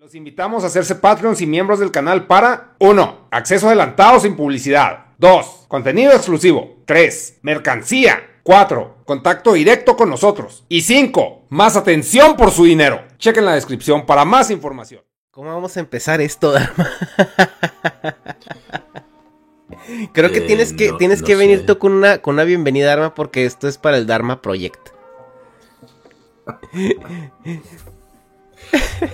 Los invitamos a hacerse Patreons y miembros del canal para 1. Acceso adelantado sin publicidad. 2. Contenido exclusivo. 3. Mercancía. 4. Contacto directo con nosotros. Y 5. Más atención por su dinero. Chequen la descripción para más información. ¿Cómo vamos a empezar esto, Dharma? Creo que Eh, tienes que, no- tienes no que venir tú con una, con una bienvenida, Dharma, porque esto es para el Dharma Project.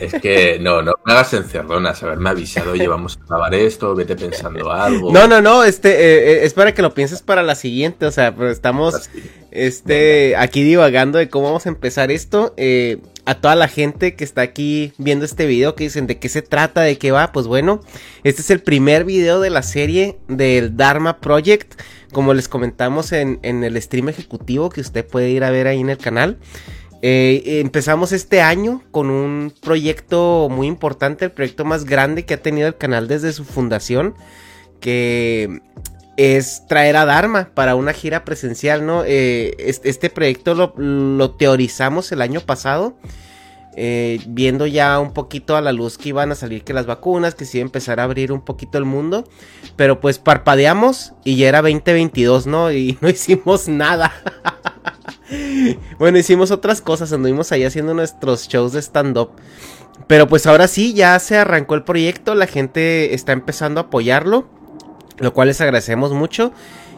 Es que no, no me hagas encerronas, haberme avisado, oye, vamos a grabar esto, vete pensando algo. No, no, no, este, eh, eh, es para que lo pienses para la siguiente, o sea, pero estamos, Así. este, aquí divagando de cómo vamos a empezar esto. eh, a toda la gente que está aquí viendo este video, que dicen de qué se trata, de qué va, pues bueno, este es el primer video de la serie del Dharma Project, como les comentamos en, en el stream ejecutivo que usted puede ir a ver ahí en el canal. Eh, empezamos este año con un proyecto muy importante, el proyecto más grande que ha tenido el canal desde su fundación, que es traer a Dharma para una gira presencial, ¿no? Eh, es- este proyecto lo, teorizamos el año pasado, eh, viendo ya un poquito a la luz que iban a salir que las vacunas, que a empezar a abrir un poquito el mundo, pero pues parpadeamos y ya era 2022, ¿no? Y no hicimos nada. Bueno, hicimos otras cosas, anduvimos ahí haciendo nuestros shows de stand-up. Pero pues ahora sí, ya se arrancó el proyecto, la gente está empezando a apoyarlo, lo cual les agradecemos mucho.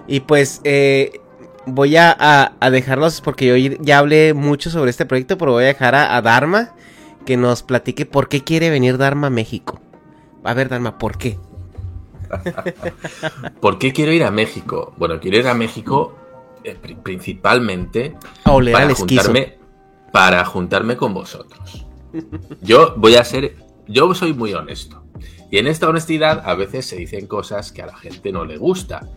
Y pues eh, voy a, a- dejarlos, porque yo ya hablé mucho sobre este proyecto, pero voy a dejar a, a Dharma que nos platique por qué quiere venir Dharma a México. A ver, Dharma, ¿por qué? ¿Por qué quiero ir a México? Bueno, quiero ir a México principalmente A oler al para esquizo. juntarme, para juntarme con vosotros. Yo voy a ser, yo soy muy honesto. Y en esta honestidad a veces se dicen cosas que a la gente no le gusta.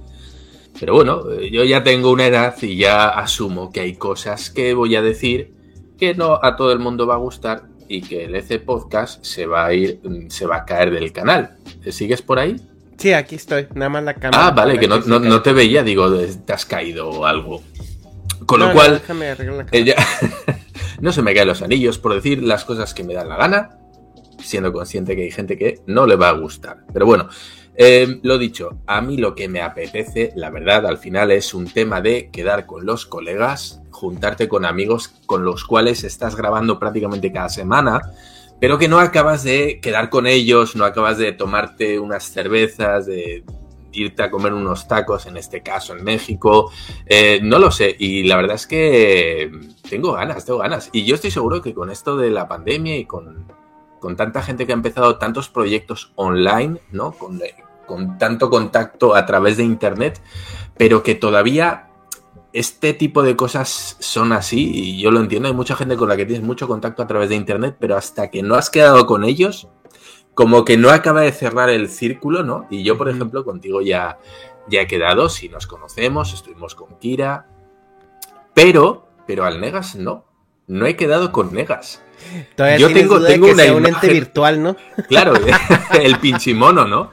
Pero bueno, eh, yo ya tengo una edad y ya asumo que hay cosas que voy a decir que no a todo el mundo va a gustar y que el EC Podcast se va a ir, mm, se va a caer del canal. ¿Sigues por ahí? Sí, aquí estoy, nada más la cámara. Ah, vale, que no, no- te veía, digo, te has caído o algo. Con No, lo no, cual, déjame arreglar la cámara. ella no se me caen los anillos por decir las cosas que me dan la gana, siendo consciente que hay gente que no le va a gustar. Pero bueno, eh, lo dicho, a mí lo que me apetece, la verdad, al final es un tema de quedar con los colegas, juntarte con amigos con los cuales estás grabando prácticamente cada semana, pero que no acabas de quedar con ellos, no acabas de tomarte unas cervezas, de irte a comer unos tacos, en este caso en México, eh, no lo sé, y la verdad es que tengo ganas, tengo ganas. Y yo estoy seguro que con esto de la pandemia y con, con tanta gente que ha empezado tantos proyectos online, ¿no? Con, con tanto contacto a través de Internet, pero que todavía este tipo de cosas son así, y yo lo entiendo, hay mucha gente con la que tienes mucho contacto a través de Internet, pero hasta que no has quedado con ellos, como que no acaba de cerrar el círculo, ¿no? Y yo, por ejemplo, contigo ya, ya he quedado, si nos conocemos, estuvimos con Kira, pero, pero al Negas no. No he quedado con Negas. Todavía yo tengo- tengo que una sea un ente virtual, ¿no? Claro, el pinchimono, ¿no?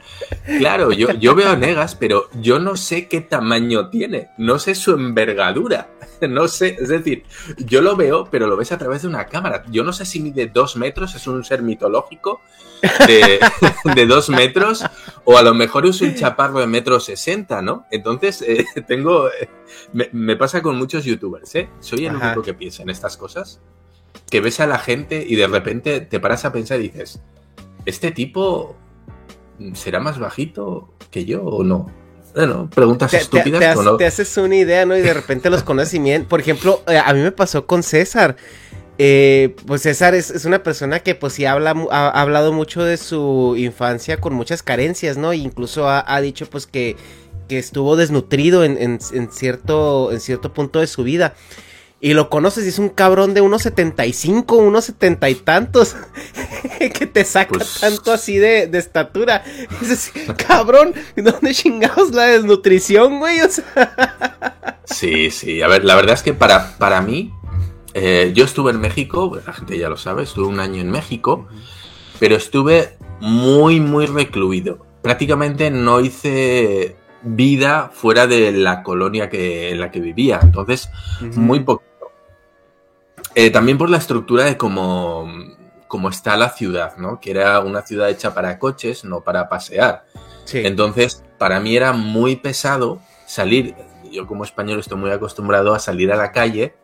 Claro, yo, yo veo a Negas, pero yo no sé qué tamaño tiene, no sé su envergadura, no sé, es decir, yo lo veo, pero lo ves a través de una cámara. Yo no sé si mide dos metros, es un ser mitológico de, de dos metros, o a lo mejor es un chaparro de metro sesenta, ¿no? Entonces, eh, tengo, eh, me, me pasa con muchos youtubers, ¿eh? Soy el Ajá. único que piensa en estas cosas, que ves a la gente y de repente te paras a pensar y dices, ¿este tipo será más bajito que yo o no? Bueno, preguntas Te, estúpidas te o no. te haces una idea, ¿no? Y de repente los miren. Por ejemplo, eh, a mí me pasó con César. Eh, pues César es, es una persona que pues sí habla, ha hablado mucho de su infancia con muchas carencias, ¿no? E incluso ha, ha dicho pues que, que estuvo desnutrido en, en- en cierto, en cierto punto de su vida. Y lo conoces y es un cabrón de unos 75, unos 70 y tantos. que te saca Pues- tanto así de, de estatura. Es así, cabrón, ¿dónde chingados la desnutrición, güey? O sea, Sí, sí. A ver, la verdad es que para, para mí, eh, yo estuve en México, la gente ya lo sabe, estuve un año en México, pero estuve muy, muy recluido. Prácticamente no hice vida fuera de la colonia que, en la que vivía. Entonces, muy poquito. Eh, también por la estructura de cómo, como está la ciudad, ¿no? Que era una ciudad hecha para coches, no para pasear. Entonces, para mí era muy pesado salir, yo como español estoy muy acostumbrado a salir a la calle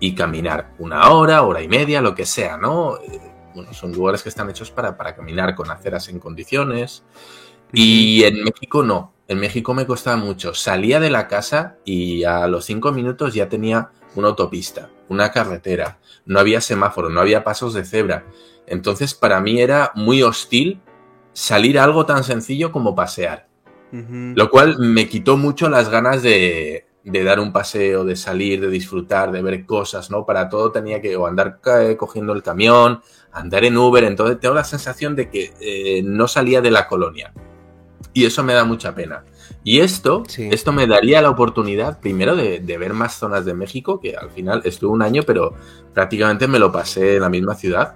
y caminar una hora, hora y media, lo que sea, ¿no? Eh, bueno, son lugares que están hechos para, para caminar con aceras en condiciones. Y en México no. En México me costaba mucho. Salía de la casa y a los cinco minutos ya tenía una autopista, una carretera. No había semáforo, no había pasos de cebra. Entonces para mí era muy hostil salir a algo tan sencillo como pasear. Lo cual me quitó mucho las ganas de, de, dar un paseo, de salir, de disfrutar, de ver cosas, ¿no? Para todo tenía que andar cogiendo el camión, andar en Uber, entonces tengo la sensación de que eh, no salía de la colonia. Y eso me da mucha pena. Y esto, esto me daría la oportunidad, primero, de, de, ver más zonas de México, que al final estuve un año, pero prácticamente me lo pasé en la misma ciudad.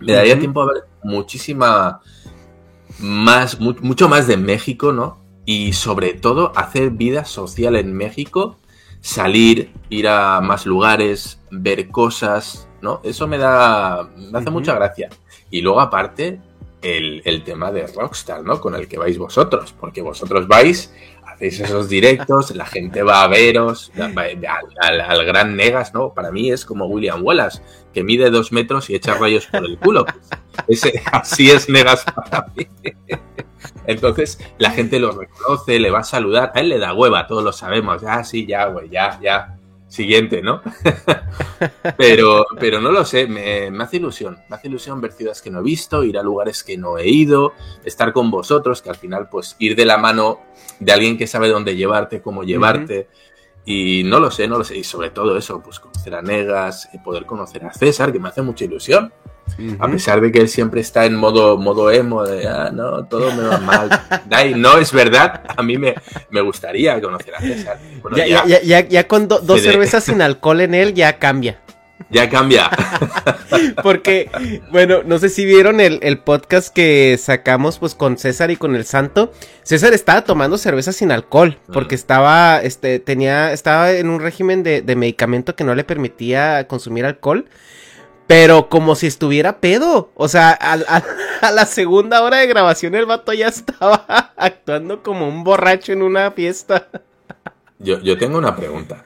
Me daría tiempo a ver muchísima más, mucho más de México, ¿no? Y sobre todo hacer vida social en México, salir, ir a más lugares, ver cosas, ¿no? Eso me da, me hace mucha gracia. Y luego aparte, el, tema de Rockstar, ¿no? Con el que vais vosotros, porque vosotros vais hacéis esos directos, la gente va a veros, al, gran Negas, ¿no? Para mí es como William Wallace, que mide dos metros y echa rayos por el culo. Ese, así es Negas para mí. Entonces la gente lo reconoce, le va a saludar, a él le da hueva, todos lo sabemos, ah, sí, ya, güey, ya, ya, siguiente, ¿no? pero, pero no lo sé, me, me, hace ilusión, me hace ilusión ver ciudades que no he visto, ir a lugares que no he ido, estar con vosotros, que al final, pues, ir de la mano de alguien que sabe dónde llevarte, cómo llevarte. Y no lo sé, no lo sé. Y sobre todo eso, pues conocer a Negas, y poder conocer a César, que me hace mucha ilusión. A pesar de que él siempre está en modo, modo emo, de, ah, no, todo me va mal. no es verdad, a mí me, me gustaría conocer a César. ya, ya, ya, con dos cervezas sin alcohol en él ya cambia. Ya cambia. Porque, bueno, no sé si vieron el, podcast que sacamos pues con César y con el Santo. César estaba tomando cerveza sin alcohol. Porque estaba, este, tenía, estaba en un régimen de, medicamento que no le permitía consumir alcohol. Pero como si estuviera pedo. O sea, a, la segunda hora de grabación el vato ya estaba actuando como un borracho en una fiesta. Yo, yo tengo una pregunta.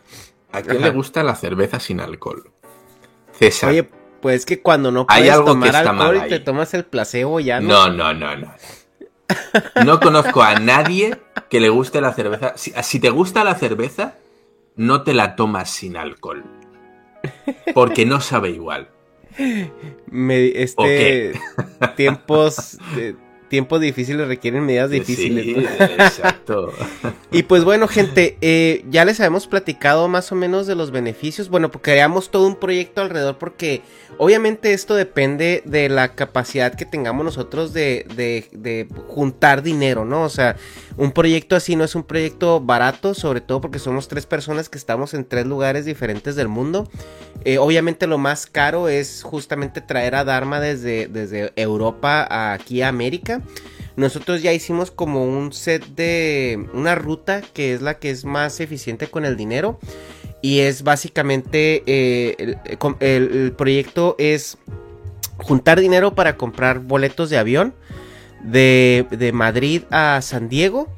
¿A quién le gusta la cerveza sin alcohol? César. Oye, pues que cuando no puedes algo tomar alcohol y te tomas el placebo ya no. No, no, no, no. No conozco a nadie que le guste la cerveza. Si, te gusta la cerveza, no te la tomas sin alcohol. Porque no sabe igual. Me, este tiempos tiempos difíciles requieren medidas difíciles. Sí, exacto. y pues bueno, gente, eh, ya les habíamos platicado más o menos de los beneficios. Bueno, porque creamos todo un proyecto alrededor porque obviamente esto depende de la capacidad que tengamos nosotros de, de, de juntar dinero, ¿no? O sea, un proyecto así no es un proyecto barato, sobre todo porque somos tres personas que estamos en tres lugares diferentes del mundo. Eh, obviamente lo más caro es justamente traer a Dharma desde, desde Europa aquí a América. Nosotros ya hicimos como un set de una ruta que es la que es más eficiente con el dinero. Y es básicamente eh, el, proyecto es juntar dinero para comprar boletos de avión de Madrid a San Diego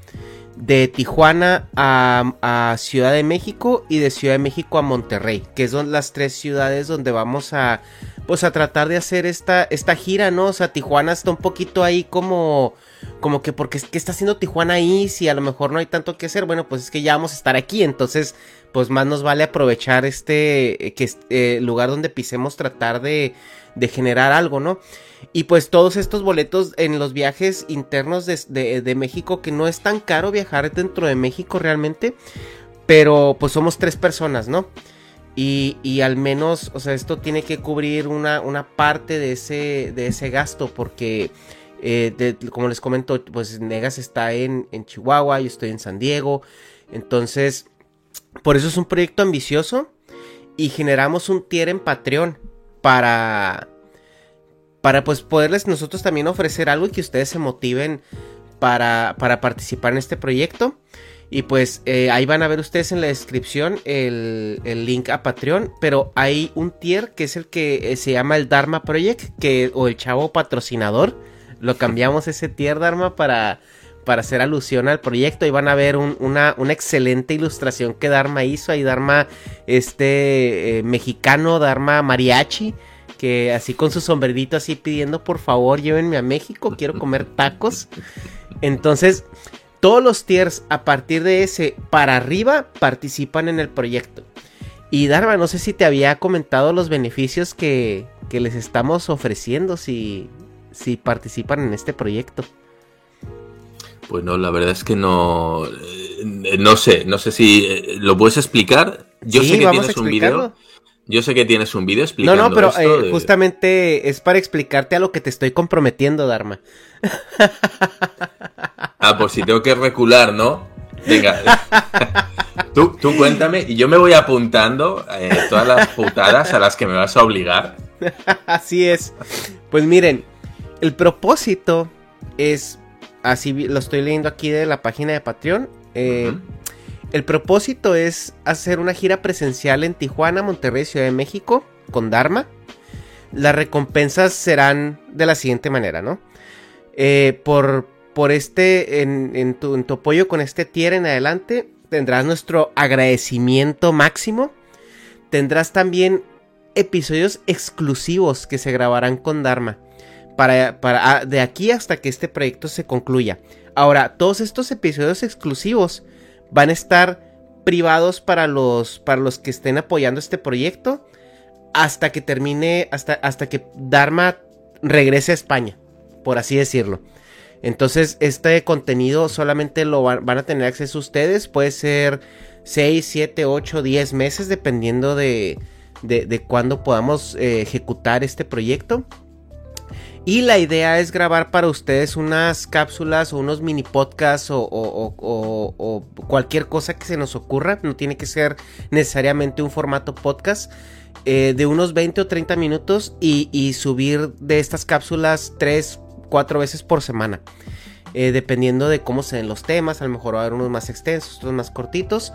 de Tijuana a, Ciudad de México y de Ciudad de México a Monterrey, que son las tres ciudades donde vamos a pues a tratar de hacer esta, esta gira, ¿no? O sea, Tijuana está un poquito ahí como como que porque qué está haciendo Tijuana ahí si a lo mejor no hay tanto que hacer, bueno, pues es que ya vamos a estar aquí, entonces pues más nos vale aprovechar este que eh, lugar donde pisemos tratar de de generar algo, ¿no? Y pues todos estos boletos en los viajes internos de, México, que no es tan caro viajar dentro de México realmente, pero pues somos tres personas, ¿no? Y, al menos, o sea, esto tiene que cubrir una, una parte de ese, de ese gasto, porque eh, como les comento, pues Negas está en, en Chihuahua, yo estoy en San Diego, entonces, por eso es un proyecto ambicioso y generamos un tier en Patreon para para pues poderles nosotros también ofrecer algo y que ustedes se motiven para, para participar en este proyecto. Y pues eh, ahí van a ver ustedes en la descripción el, link a Patreon. Pero hay un tier que es el que eh, se llama el Dharma Project. Que, o el chavo patrocinador. Lo cambiamos ese tier Dharma para, para hacer alusión al proyecto. Y van a ver una, una, excelente ilustración que Dharma hizo. Ahí Dharma este, eh, mexicano, Dharma mariachi. Que así con su sombrerito así pidiendo por favor llévenme a México. Quiero comer tacos. Entonces todos los tiers a partir de ese para arriba participan en el proyecto. Y Dharma, no sé si te había comentado los beneficios que, les estamos ofreciendo si, si participan en este proyecto. Pues no, la verdad es que no. Eh, no sé, no sé si eh, lo puedes explicar. Yo sé que tienes un video. Yo sé que tienes un vídeo explicando. No, no, pero eh, justamente es para explicarte a lo que te estoy comprometiendo, Dharma. Ah, por si tengo que recular, ¿no? Venga. tú, tú cuéntame y yo me voy apuntando eh, todas las putadas a las que me vas a obligar. Así es. Pues miren, el propósito es. Así lo estoy leyendo aquí de la página de Patreon. Eh, el propósito es hacer una gira presencial en Tijuana, Monterrey, Ciudad de México, con Dharma. Las recompensas serán de la siguiente manera, ¿no? Eh, por, por este, en, tu, apoyo con este tier en adelante, tendrás nuestro agradecimiento máximo. Tendrás también episodios exclusivos que se grabarán con Dharma. Para, para, ah, de aquí hasta que este proyecto se concluya. Ahora, todos estos episodios exclusivos van a estar privados para los, para los que estén apoyando este proyecto hasta que termine, hasta, hasta que Dharma regrese a España, por así decirlo. Entonces, este contenido solamente lo van, a tener acceso ustedes, puede ser 6, 7, 8, 10 meses, dependiendo de, de, cuándo podamos eh, ejecutar este proyecto. Y la idea es grabar para ustedes unas cápsulas o unos mini podcasts o, cualquier cosa que se nos ocurra. No tiene que ser necesariamente un formato podcast. Eh, de unos 20 o 30 minutos y, subir de estas cápsulas 3, 4 veces por semana. Eh, dependiendo de cómo se den los temas, a lo mejor va a haber unos más extensos, otros más cortitos.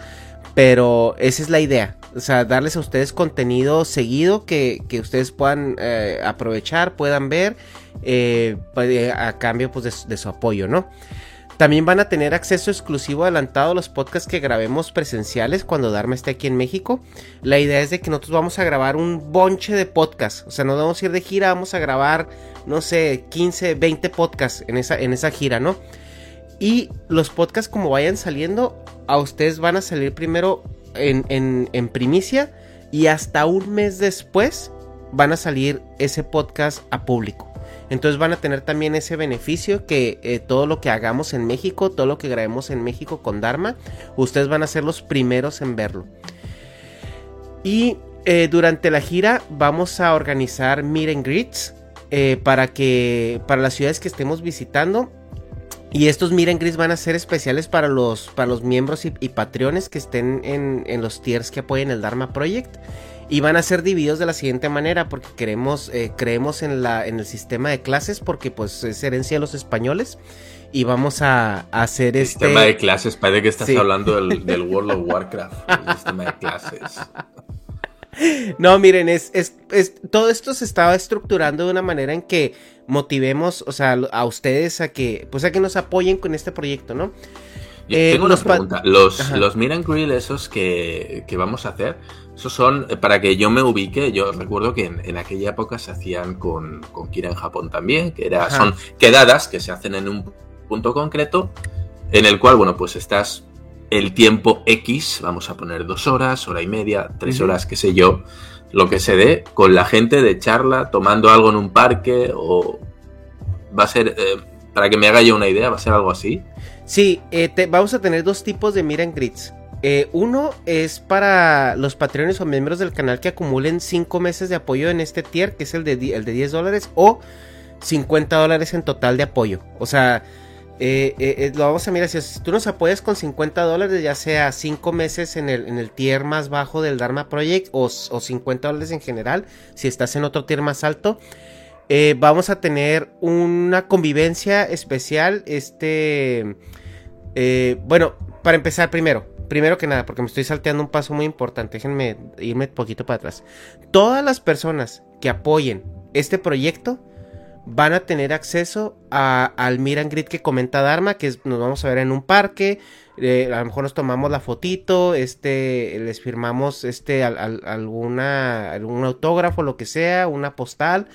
Pero esa es la idea. O sea, darles a ustedes contenido seguido que, ustedes puedan eh, aprovechar, puedan ver, eh, pues, a cambio pues, de, su apoyo, ¿no? También van a tener acceso exclusivo adelantado a los podcasts que grabemos presenciales cuando Dharma esté aquí en México. La idea es de que nosotros vamos a grabar un bonche de podcasts. O sea, nos vamos a ir de gira, vamos a grabar, no sé, 15, 20 podcasts en esa, en esa gira, ¿no? Y los podcasts como vayan saliendo, a ustedes van a salir primero en, primicia y hasta un mes después van a salir ese podcast a público. Entonces van a tener también ese beneficio que eh, todo lo que hagamos en México, todo lo que grabemos en México con Dharma, ustedes van a ser los primeros en verlo. Y eh, durante la gira vamos a organizar meet and greets eh, para que para las ciudades que estemos visitando y estos Miren Gris van a ser especiales para los, para los miembros y, patrones que estén en, los tiers que apoyen el Dharma Project. Y van a ser divididos de la siguiente manera porque queremos, eh, creemos en, la, en el sistema de clases porque pues es herencia de los españoles. Y vamos a, hacer este... Sistema de clases, parece que estás hablando del, del World of Warcraft. El sistema de clases. No, miren, es, es, todo esto se estaba estructurando de una manera en que motivemos, o sea, a ustedes a que, pues a que nos apoyen con este proyecto, ¿no? Eh, tengo una pregunta. Los, los Miran Grill esos que, vamos a hacer, esos son, eh, para que yo me ubique, yo recuerdo que en, aquella época se hacían con, con, Kira en Japón también, que era, son quedadas que se hacen en un punto concreto, en el cual, bueno, pues estás el tiempo X, vamos a poner dos horas, hora y media, tres horas, qué sé yo, lo que se dé con la gente de charla, tomando algo en un parque o va a ser, eh, para que me haga yo una idea, va a ser algo así. Sí, eh, vamos a tener dos tipos de Miran Grits. Eh, uno es para los patrones o miembros del canal que acumulen cinco meses de apoyo en este tier, que es el de, el de 10 dólares, o 50 dólares en total de apoyo. O sea, eh, eh, eh, lo vamos a mirar, si, tú nos apoyas con 50 dólares, ya sea 5 meses en el, en el tier más bajo del Dharma Project o, 50 dólares en general, si estás en otro tier más alto, vamos a tener una convivencia especial. Este, bueno, para empezar primero, primero que nada, porque me estoy salteando un paso muy importante, déjenme irme poquito para atrás. Todas las personas que apoyen este proyecto van a tener acceso al Miran Grid que comenta Dharma, que nos vamos a ver en un parque, eh, a lo mejor nos tomamos la fotito, este, les firmamos este, alguna, algún autógrafo, lo que sea, una postal,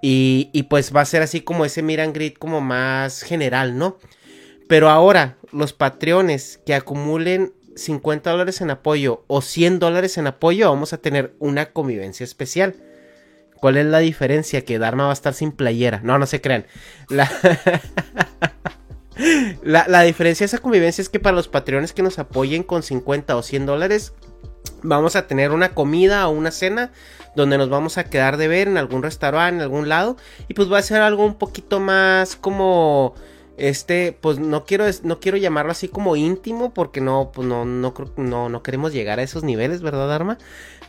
y, y, pues va a ser así como ese Miran Grid como más general, ¿no? Pero ahora, los patrones que acumulen 50 dólares en apoyo o 100 dólares en apoyo, vamos a tener una convivencia especial. ¿Cuál es la diferencia? Que Dharma va a estar sin playera. No, no se crean. La, la, diferencia de esa convivencia es que para los patrones que nos apoyen con 50 o 100 dólares, vamos a tener una comida o una cena donde nos vamos a quedar de ver en algún restaurante, en algún lado. Y pues va a ser algo un poquito más como este, pues no quiero, no quiero llamarlo así como íntimo, porque no, pues no, no, no, no queremos llegar a esos niveles, ¿verdad, Arma?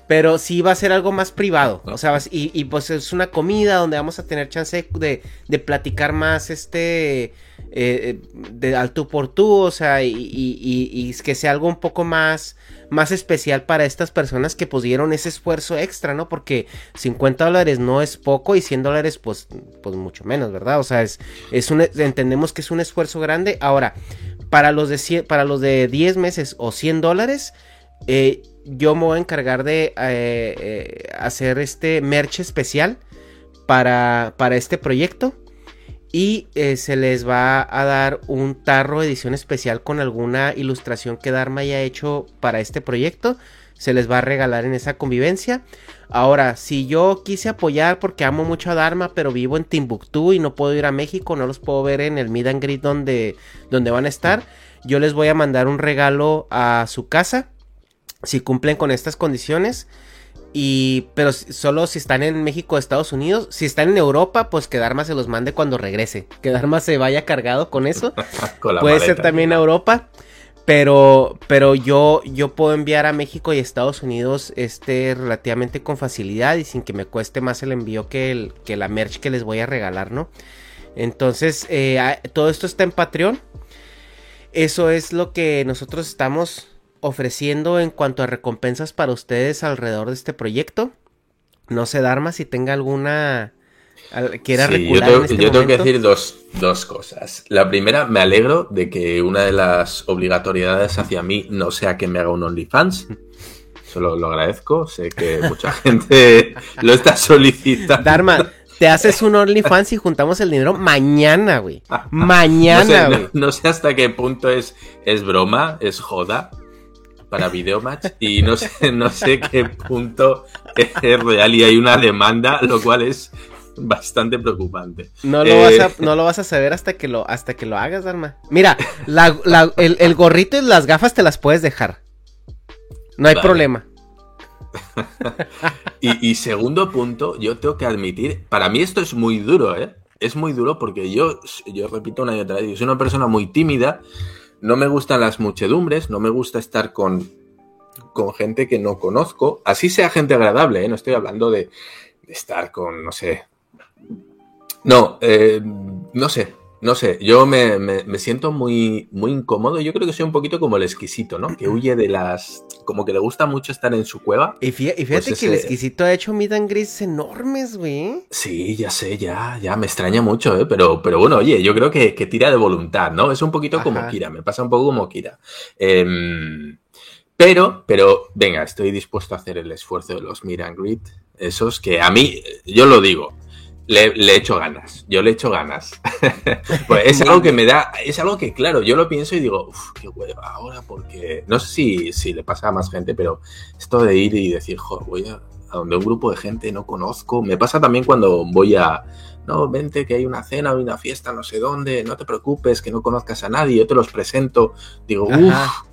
Pero sí va a ser algo más privado. O sea, y, y pues es una comida donde vamos a tener chance de, de platicar más, este, eh, de al tú por tú, o sea, y, y, y, que sea algo un poco más, más especial para estas personas que pusieron ese esfuerzo extra, ¿no? Porque 50 dólares no es poco y 100 dólares, pues, pues mucho menos, ¿verdad? O sea, es, es un, entendemos que es un esfuerzo grande. Ahora, para los de, para los de 10 meses o 100 dólares, eh, yo me voy a encargar de eh, eh, hacer este merch especial para, para este proyecto. Y eh, se les va a dar un tarro edición especial con alguna ilustración que Dharma haya hecho para este proyecto. Se les va a regalar en esa convivencia. Ahora, si yo quise apoyar porque amo mucho a Dharma, pero vivo en Timbuktu y no puedo ir a México, no los puedo ver en el Mid and donde, donde van a estar, yo les voy a mandar un regalo a su casa si cumplen con estas condiciones. Y, pero solo si están en México o Estados Unidos. Si están en Europa, pues que Dharma se los mande cuando regrese. Que Dharma se vaya cargado con eso. Puede ser también a Europa. Pero, pero yo, yo puedo enviar a México y Estados Unidos este relativamente con facilidad y sin que me cueste más el envío que, el, que la merch que les voy a regalar, ¿no? Entonces, eh, todo esto está en Patreon. Eso es lo que nosotros estamos ofreciendo en cuanto a recompensas para ustedes alrededor de este proyecto. No sé, Dharma, si tenga alguna... Quiera sí, yo, tengo, este yo tengo, que decir dos, dos, cosas. La primera, me alegro de que una de las obligatoriedades hacia mí no sea que me haga un OnlyFans. Solo lo agradezco. Sé que mucha gente lo está solicitando. Dharma, te haces un OnlyFans y juntamos el dinero mañana, güey. Mañana, güey. No, no, sé hasta qué punto es, es broma, es joda para Videomatch y no sé, no sé qué punto es real y hay una demanda, lo cual es bastante preocupante. No lo, vas, a, eh, no lo vas a saber hasta que lo, hasta que lo hagas, Arma. Mira, el, gorrito y las gafas te las puedes dejar. No hay problema. y, y, segundo punto, yo tengo que admitir, para mí esto es muy duro, ¿eh? Es muy duro porque yo, yo repito una y otra vez, soy una persona muy tímida no me gustan las muchedumbres, no me gusta estar con, con gente que no conozco, así sea gente agradable, ¿eh? no estoy hablando de, estar con, no sé. No, eh, no sé, no sé, yo me, siento muy, muy incómodo. Yo creo que soy un poquito como el exquisito, ¿no? Que huye de las. Como que le gusta mucho estar en su cueva. Y fíjate, pues que el exquisito ha hecho mid and enormes, güey. Sí, ya sé, ya, ya, me extraña mucho, ¿eh? Pero, pero bueno, oye, yo creo que, tira de voluntad, ¿no? Es un poquito como Kira, me pasa un poco como Kira. Em, pero, pero, venga, estoy dispuesto a hacer el esfuerzo de los Meet and Esos que a mí, yo lo digo, le, le, echo ganas, yo le echo ganas. pues es algo que me da, es algo que, claro, yo lo pienso y digo, uff, qué hueva ahora, porque no sé si, si, le pasa a más gente, pero esto de ir y decir, joder, voy a, donde un grupo de gente no conozco, me pasa también cuando voy a, no, vente que hay una cena o una fiesta, no sé dónde, no te preocupes, que no conozcas a nadie, yo te los presento, digo, uff,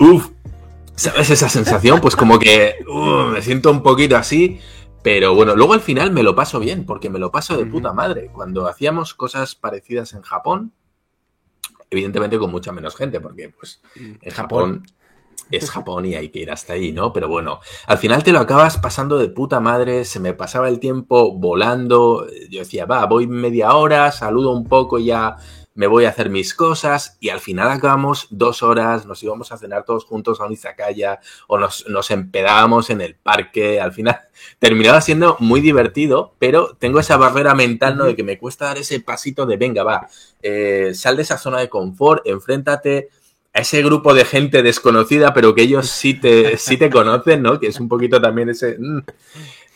uff, ¿sabes esa sensación? Pues como que me siento un poquito así. Pero bueno, luego al final me lo paso bien, porque me lo paso de puta madre. Cuando hacíamos cosas parecidas en Japón, evidentemente con mucha menos gente, porque pues en Japón, es Japón y hay que ir hasta ahí, ¿no? Pero bueno, al final te lo acabas pasando de puta madre, se me pasaba el tiempo volando, yo decía, va, voy media hora, saludo un poco y ya me voy a hacer mis cosas y al final acabamos dos horas, nos íbamos a cenar todos juntos a un izakaya o nos, nos empedábamos en el parque, al final terminaba siendo muy divertido, pero tengo esa barrera mental, ¿no? De que me cuesta dar ese pasito de, venga, va, eh, sal de esa zona de confort, enfréntate a ese grupo de gente desconocida, pero que ellos sí te, sí te conocen, ¿no? Que es un poquito también ese... Mm.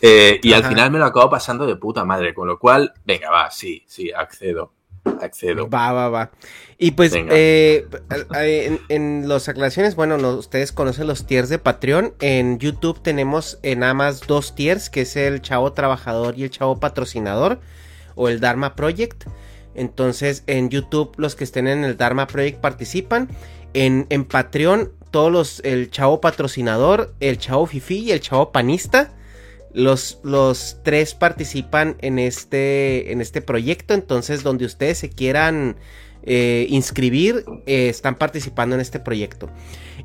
Eh, y al final me lo acabo pasando de puta madre, con lo cual, venga, va, sí, sí, accedo. Accedo. Va, va, va. Y pues, eh, en, en las aclaraciones, bueno, ustedes conocen los tiers de Patreon. En YouTube tenemos en nada más dos tiers, que es el chavo trabajador y el chavo patrocinador, o el Dharma Project. Entonces, en YouTube, los que estén en el Dharma Project participan. En, en Patreon, todos los, el chavo patrocinador, el chavo fifi y el chavo panista. Los, los, tres participan en este, en este proyecto, entonces donde ustedes se quieran eh, inscribir, eh, están participando en este proyecto.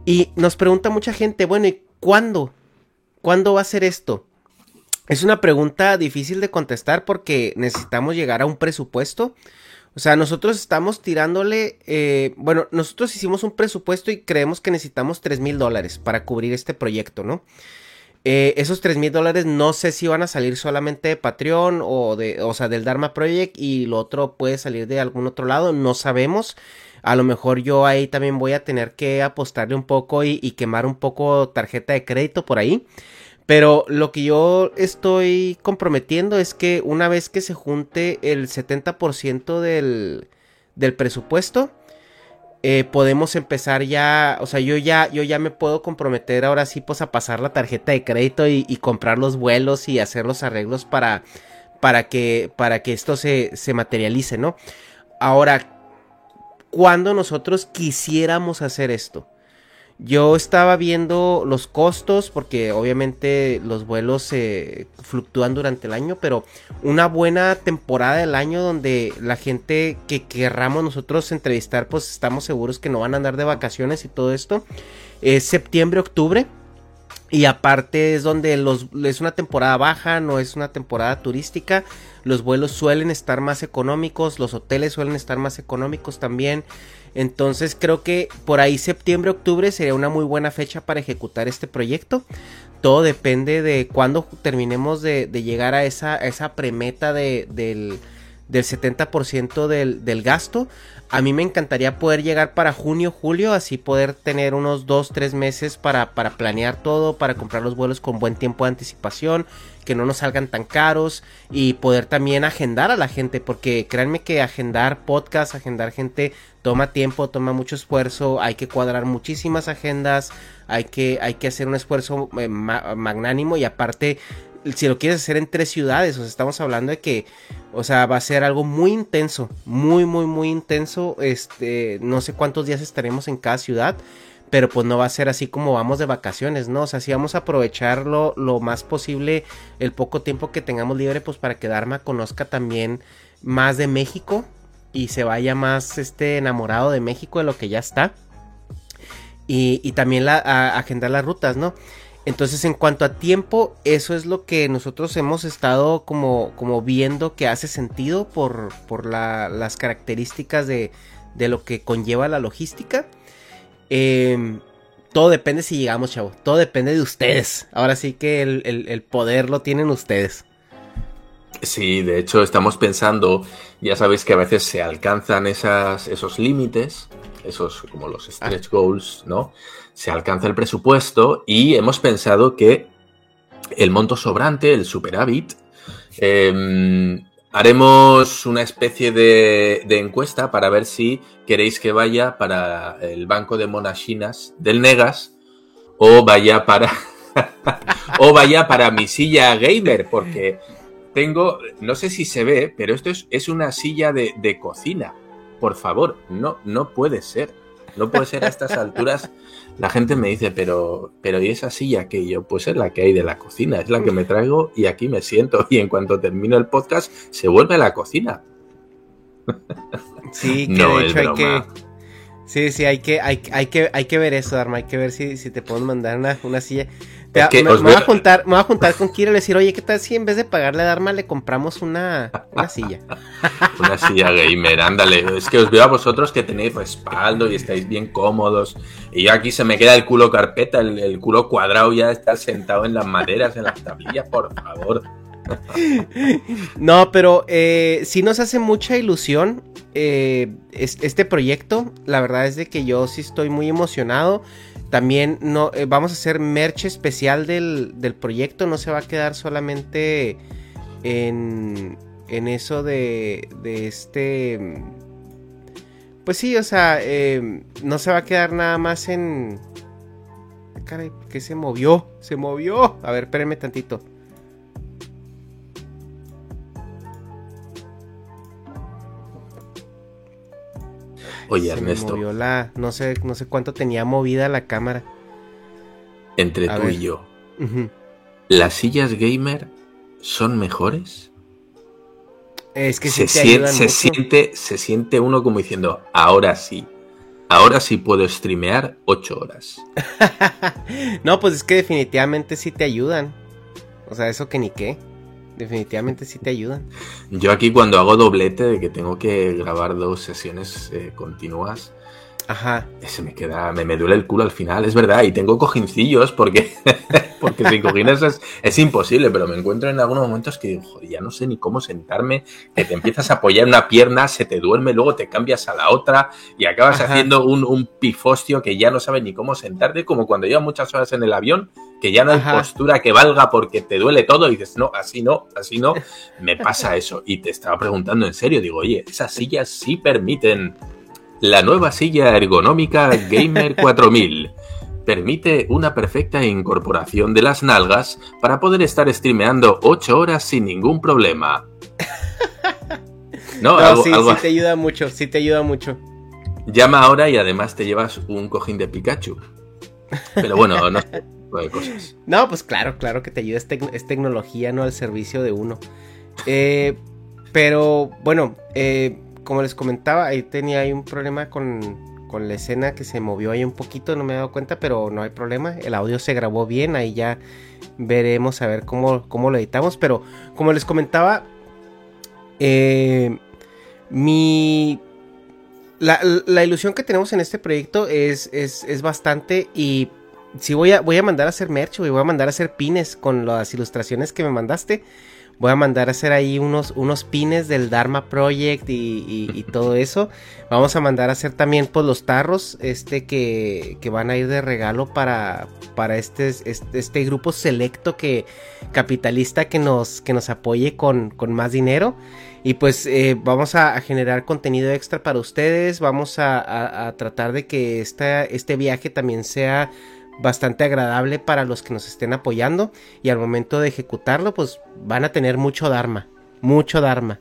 Y nos pregunta mucha gente, bueno, ¿y cuándo? ¿Cuándo va a ser esto? Es una pregunta difícil de contestar porque necesitamos llegar a un presupuesto. O sea, nosotros estamos tirándole, eh, bueno, nosotros hicimos un presupuesto y creemos que necesitamos 3 mil dólares para cubrir este proyecto, ¿no? Eh, esos 3 mil dólares no sé si van a salir solamente de Patreon o, de, o sea, del Dharma Project y lo otro puede salir de algún otro lado, no sabemos. A lo mejor yo ahí también voy a tener que apostarle un poco y, y quemar un poco tarjeta de crédito por ahí. Pero lo que yo estoy comprometiendo es que una vez que se junte el 70% del, del presupuesto, eh, podemos empezar ya, o sea, yo ya, yo ya me puedo comprometer ahora sí, pues a pasar la tarjeta de crédito y, comprar los vuelos y hacer los arreglos para, para que, para que esto se, se materialice, ¿no? Ahora, cuando nosotros quisiéramos hacer esto? Yo estaba viendo los costos porque obviamente los vuelos se fluctúan durante el año, pero una buena temporada del año donde la gente que querramos nosotros entrevistar, pues estamos seguros que no van a andar de vacaciones y todo esto, es septiembre, octubre. Y aparte es donde los, es una temporada baja, no es una temporada turística. Los vuelos suelen estar más económicos, los hoteles suelen estar más económicos también. Entonces creo que por ahí septiembre, octubre sería una muy buena fecha para ejecutar este proyecto. Todo depende de cuándo terminemos de, llegar a esa, esa premeta de, del, del 70% del, del gasto. A mí me encantaría poder llegar para junio, julio, así poder tener unos 2, 3 meses para, para planear todo, para comprar los vuelos con buen tiempo de anticipación, que no nos salgan tan caros y poder también agendar a la gente, porque créanme que agendar podcast, agendar gente toma tiempo, toma mucho esfuerzo, hay que cuadrar muchísimas agendas, hay que, hay que hacer un esfuerzo eh, magnánimo y aparte si lo quieres hacer en tres ciudades, o sea, estamos hablando de que, o sea, va a ser algo muy intenso, muy, muy, muy intenso. Este, no sé cuántos días estaremos en cada ciudad, pero pues no va a ser así como vamos de vacaciones, ¿no? O sea, sí vamos a aprovecharlo lo más posible el poco tiempo que tengamos libre, pues para que Dharma conozca también más de México y se vaya más este enamorado de México de lo que ya está. Y, y también a, agendar las rutas, ¿no? Entonces, en cuanto a tiempo, eso es lo que nosotros hemos estado como, como viendo que hace sentido por, por las características de, de, lo que conlleva la logística. Em, todo depende si llegamos, chavo. Todo depende de ustedes. Ahora sí que el, el, poder lo tienen ustedes. Sí, de hecho estamos pensando, ya sabéis que a veces se alcanzan esas, esos límites, esos como los stretch ah. goals, ¿no? se alcanza el presupuesto y hemos pensado que el monto sobrante, el superávit, em, haremos una especie de, encuesta para ver si queréis que vaya para el banco de monachinas del Negas o vaya para o vaya para mi silla gamer porque tengo no sé si se ve pero esto es, es una silla de, de cocina. Por favor no no puede ser no puede ser a estas alturas. La gente me dice, pero, pero ¿y esa silla que yo? Pues es la que hay de la cocina, es la que me traigo y aquí me siento. Y en cuanto termino el podcast, se vuelve a la cocina. Sí, que de hecho hay que. Sí, sí, hay que, hay, hay que, hay que ver eso, Dharma. Hay que ver si, si te puedo mandar una, una silla. Me, voy a juntar, me voy a juntar con Kiro y decir, oye, ¿qué tal si en vez de pagarle a Dharma le compramos una, una silla? una silla gamer, ándale. Es que os veo a vosotros que tenéis respaldo y estáis bien cómodos. Y yo aquí se me queda el culo carpeta, el, el culo cuadrado ya estar sentado en las maderas, en las tablillas, por favor. no, pero eh, sí nos hace mucha ilusión eh, este proyecto. La verdad es de que yo sí estoy muy emocionado. También no, eh, vamos a hacer merch especial del, proyecto. No se va a quedar solamente en, en eso de, de este... Pues sí, o sea, no se va a quedar nada más en... Caray, ¿qué se movió? Se movió. A ver, espérenme tantito. Oye, Ernesto. no sé, no sé cuánto tenía movida la cámara. Entre tú y yo. ¿Las sillas gamer son mejores? Es que se, siente, se siente, se siente uno como diciendo, ahora sí. Ahora sí puedo streamear 8 horas. no, pues es que definitivamente sí te ayudan. O sea, eso que ni qué definitivamente sí te ayudan. Yo aquí cuando hago doblete de que tengo que grabar dos sesiones eh, continuas, Ajá. Se me queda, me, me, duele el culo al final, es verdad, y tengo cojincillos porque, porque sin cojines es, es, imposible, pero me encuentro en algunos momentos que digo, ya no sé ni cómo sentarme, que te empiezas a apoyar una pierna, se te duerme, luego te cambias a la otra y acabas haciendo un, un, pifostio que ya no sabes ni cómo sentarte, como cuando llevas muchas horas en el avión, que ya no hay postura que valga porque te duele todo y dices, no, así no, así no, me pasa eso. Y te estaba preguntando en serio, digo, oye, esas sillas sí permiten la nueva silla ergonómica Gamer 4000 permite una perfecta incorporación de las nalgas para poder estar streameando 8 horas sin ningún problema. No, sí, sí te ayuda mucho, sí te ayuda mucho. Llama ahora y además te llevas un cojín de Pikachu. Pero bueno, no hay cosas. No, pues claro, claro que te ayuda, es, tecnología, no al servicio de uno. Eh, pero bueno, eh, como les comentaba, ahí tenía un problema con, la escena que se movió ahí un poquito, no me he dado cuenta, pero no hay problema. El audio se grabó bien, ahí ya veremos a ver cómo, cómo lo editamos. Pero como les comentaba, eh, mi... La, ilusión que tenemos en este proyecto es, es, bastante y si voy a, voy a mandar a hacer merch, voy a mandar a hacer pines con las ilustraciones que me mandaste. Voy a mandar a hacer ahí unos, unos pines del Dharma Project y, todo eso. Vamos a mandar a hacer también pues los tarros este que, que van a ir de regalo para, para este, este, este, grupo selecto que capitalista que nos, que nos apoye con, con más dinero. Y pues eh, vamos a, generar contenido extra para ustedes. Vamos a, a tratar de que esta, este viaje también sea bastante agradable para los que nos estén apoyando y al momento de ejecutarlo pues van a tener mucho Dharma, mucho Dharma.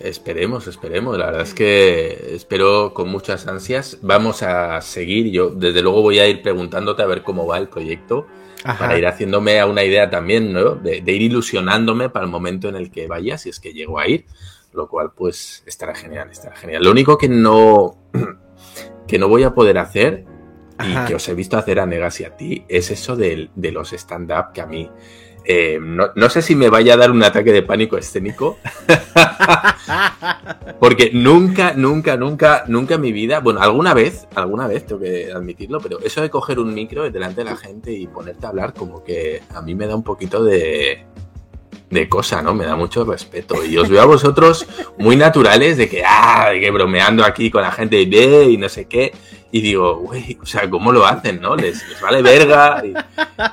Esperemos, esperemos. La verdad es que espero con muchas ansias. Vamos a seguir. Yo, desde luego, voy a ir preguntándote a ver cómo va el proyecto. Para ir haciéndome a una idea también, ¿no? De, de, ir ilusionándome para el momento en el que vaya, si es que llego a ir. Lo cual, pues, estará genial, estará genial. Lo único que no. que no voy a poder hacer y que os he visto hacer a Negas y a ti, es eso de, los stand-up que a mí eh, no, sé si me vaya a dar un ataque de pánico escénico. Porque nunca, nunca, nunca, nunca en mi vida, bueno, alguna vez, alguna vez tengo que admitirlo, pero eso de coger un micro delante de la gente y ponerte a hablar, como que a mí me da un poquito de, de cosa, ¿no? Me da mucho respeto. Y os veo a vosotros muy naturales de que, ah, de que bromeando aquí con la gente y no sé qué. Y digo, güey, o sea, ¿cómo lo hacen, no? Les, vale verga.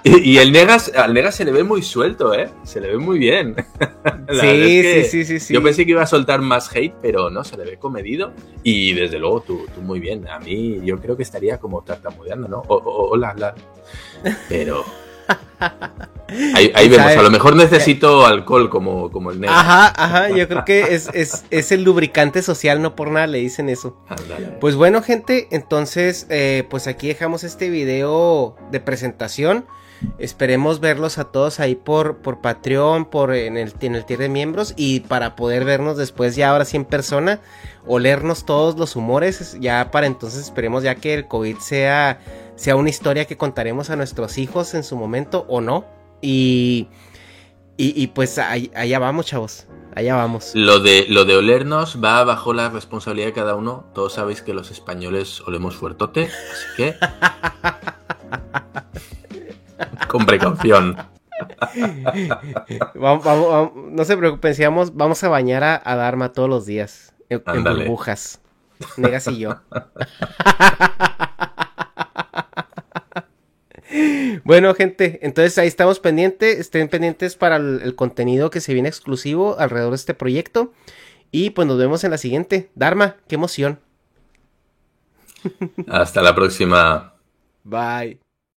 Y, el Negas, al Negas se le ve muy suelto, ¿eh? Se le ve muy bien. sí, sí, sí, sí, Yo pensé que iba a soltar más hate, pero no, se le ve comedido. Y desde luego tú, tú muy bien. A mí yo creo que estaría como tartamudeando, ¿no? hola, hola. Pero... Ahí, vemos, a lo mejor necesito alcohol como, como el negro. Ajá, ajá, yo creo que es, es, el lubricante social, no por nada le dicen eso. Pues bueno, gente, entonces, eh, pues aquí dejamos este video de presentación. Esperemos verlos a todos ahí por, por Patreon, por en el, en el tier de miembros y para poder vernos después ya ahora sí en persona, olernos todos los humores, ya para entonces esperemos ya que el COVID sea, sea una historia que contaremos a nuestros hijos en su momento o no. Y, y, pues allá vamos, chavos. Allá vamos. Lo de, lo de olernos va bajo la responsabilidad de cada uno. Todos sabéis que los españoles olemos fuertote, así que. Con precaución. no se preocupen, si vamos, vamos a bañar a, a, Dharma todos los días. En, burbujas. Negas y yo. Bueno, gente, entonces ahí estamos pendientes. Estén pendientes para el, contenido que se viene exclusivo alrededor de este proyecto. Y pues nos vemos en la siguiente. Dharma, qué emoción. Hasta la próxima. Bye.